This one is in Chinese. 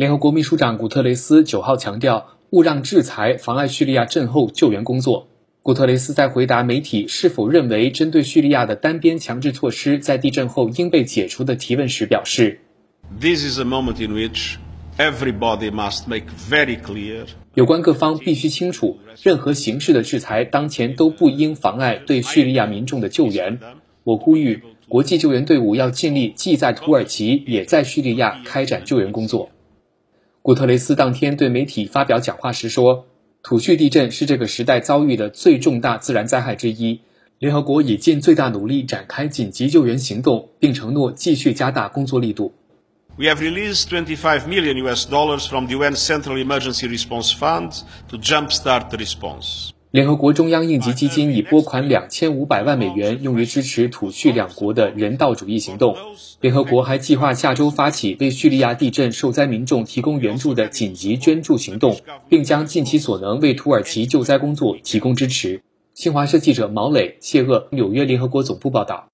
联合国秘书长古特雷斯九号强调，勿让制裁妨碍叙利亚震后救援工作。古特雷斯在回答媒体是否认为针对叙利亚的单边强制措施在地震后应被解除的提问时表示：“This is a moment in which everybody must make very clear。有关各方必须清楚，任何形式的制裁当前都不应妨碍对叙利亚民众的救援。我呼吁国际救援队伍要尽力，既在土耳其也在叙利亚开展救援工作。”古特雷斯当天对媒体发表讲话时说。土叙地震是这个时代遭遇的最重大自然灾害之一。联合国已尽最大努力展开紧急救援行动，并承诺继续加大工作力度。We have released 25 million US dollars from the UN Central Emergency Response Fund to jumpstart the response. 联合国中央应急基金已拨款两千五百万美元，用于支持土叙两国的人道主义行动。联合国还计划下周发起为叙利亚地震受灾民众提供援助的紧急捐助行动，并将尽其所能为土耳其救灾工作提供支持。新华社记者毛磊、谢鄂，纽约联合国总部报道。